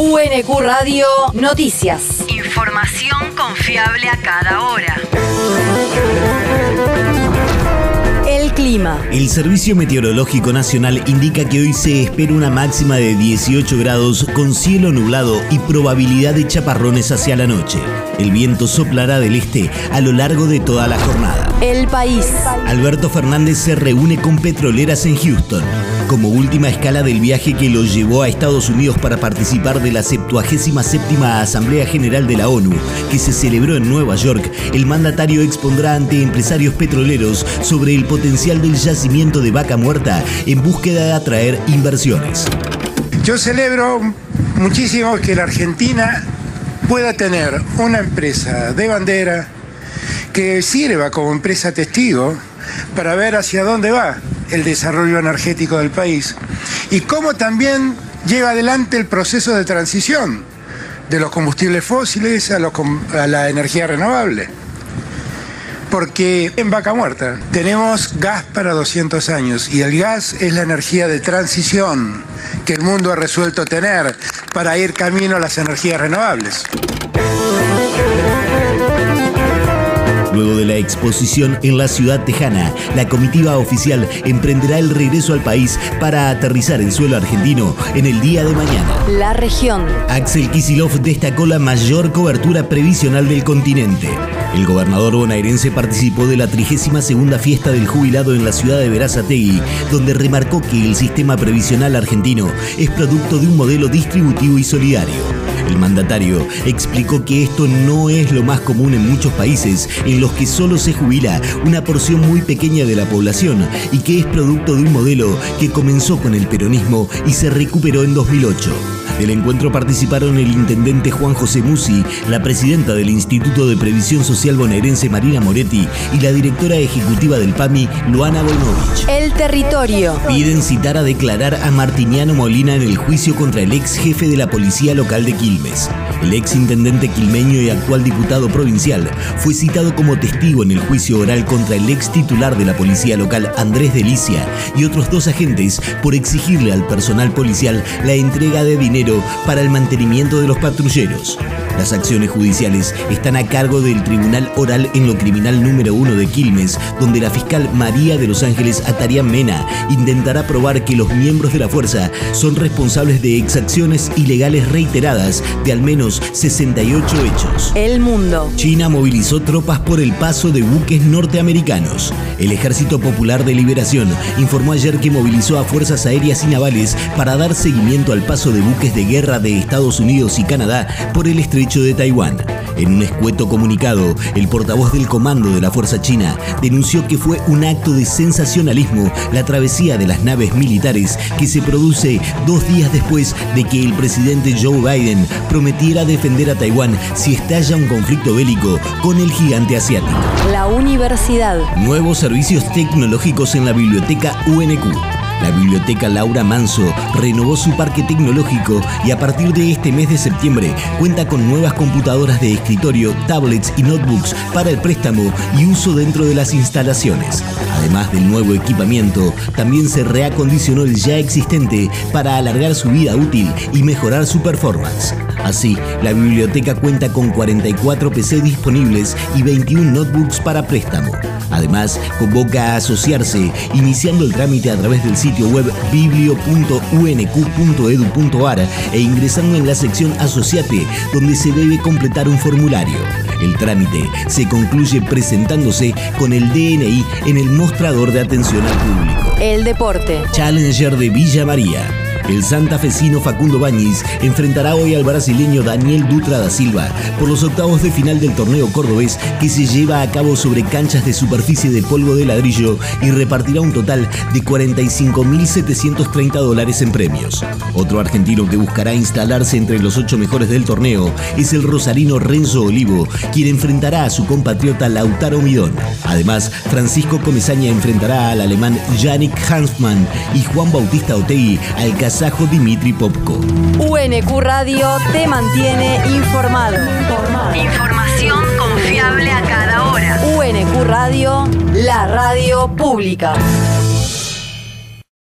UNQ Radio Noticias. Información confiable a cada hora. El clima. El Servicio Meteorológico Nacional indica que hoy se espera una máxima de 18 grados con cielo nublado y probabilidad de chaparrones hacia la noche. El viento soplará del este a lo largo de toda la jornada. El país. Alberto Fernández se reúne con petroleras en Houston. Como última escala del viaje que lo llevó a Estados Unidos para participar de la 77 Asamblea General de la ONU, que se celebró en Nueva York, el mandatario expondrá ante empresarios petroleros sobre el potencial del yacimiento de vaca muerta en búsqueda de atraer inversiones. Yo celebro muchísimo que la Argentina pueda tener una empresa de bandera que sirva como empresa testigo para ver hacia dónde va el desarrollo energético del país y cómo también lleva adelante el proceso de transición de los combustibles fósiles a, la energía renovable. Porque en Vaca Muerta tenemos gas para 200 años y el gas es la energía de transición que el mundo ha resuelto tener para ir camino a las energías renovables. Luego de la exposición en la ciudad tejana, la comitiva oficial emprenderá el regreso al país para aterrizar en suelo argentino en el día de mañana. La región. Axel Kisilov destacó la mayor cobertura previsional del continente. El gobernador bonaerense participó de la 32 fiesta del jubilado en la ciudad de Verazategui, donde remarcó que el sistema previsional argentino es producto de un modelo distributivo y solidario. El mandatario explicó que esto no es lo más común en muchos países en los que solo se jubila una porción muy pequeña de la población y que es producto de un modelo que comenzó con el peronismo y se recuperó en 2008. Del encuentro participaron el intendente Juan José Musi, la presidenta del Instituto de Previsión Social bonaerense Marina Moretti y la directora ejecutiva del PAMI, Luana Boinovich. El territorio. Piden citar a declarar a Martiniano Molina en el juicio contra el ex jefe de la policía local de Quilmes. El ex intendente quilmeño y actual diputado provincial fue citado como testigo en el juicio oral contra el ex titular de la policía local Andrés Delicia y otros dos agentes por exigirle al personal policial la entrega de dinero para el mantenimiento de los patrulleros. Las acciones judiciales están a cargo del Tribunal Oral en lo Criminal número 1 de Quilmes, donde la fiscal María de los Ángeles Atarian Mena intentará probar que los miembros de la fuerza son responsables de exacciones ilegales reiteradas de al menos 68 hechos. El mundo. China movilizó tropas por el paso de buques norteamericanos. El Ejército Popular de Liberación informó ayer que movilizó a fuerzas aéreas y navales para dar seguimiento al paso de buques de guerra de Estados Unidos y Canadá por el estrecho de Taiwán. En un escueto comunicado, el portavoz del comando de la Fuerza China denunció que fue un acto de sensacionalismo la travesía de las naves militares que se produce dos días después de que el presidente Joe Biden prometiera defender a Taiwán si estalla un conflicto bélico con el gigante asiático. La universidad. Nuevos servicios tecnológicos en la biblioteca UNQ. La biblioteca Laura Manso renovó su parque tecnológico y a partir de este mes de septiembre cuenta con nuevas computadoras de escritorio, tablets y notebooks para el préstamo y uso dentro de las instalaciones. Además del nuevo equipamiento, también se reacondicionó el ya existente para alargar su vida útil y mejorar su performance. Así, la biblioteca cuenta con 44 PC disponibles y 21 notebooks para préstamo. Además, convoca a asociarse iniciando el trámite a través del sitio web biblio.unq.edu.ar e ingresando en la sección Asociate, donde se debe completar un formulario. El trámite se concluye presentándose con el DNI en el mostrador de atención al público. El deporte. Challenger de Villa María. El santafesino Facundo Bañiz enfrentará hoy al brasileño Daniel Dutra da Silva por los octavos de final del torneo cordobés que se lleva a cabo sobre canchas de superficie de polvo de ladrillo y repartirá un total de 45.730 dólares en premios. Otro argentino que buscará instalarse entre los ocho mejores del torneo es el rosarino Renzo Olivo, quien enfrentará a su compatriota Lautaro Midón. Además, Francisco Comesaña enfrentará al alemán Yannick Hansmann y Juan Bautista Otegui al kazajo Dimitri Popko. UNQ Radio te mantiene informado. Información confiable a cada hora. UNQ Radio, la radio pública.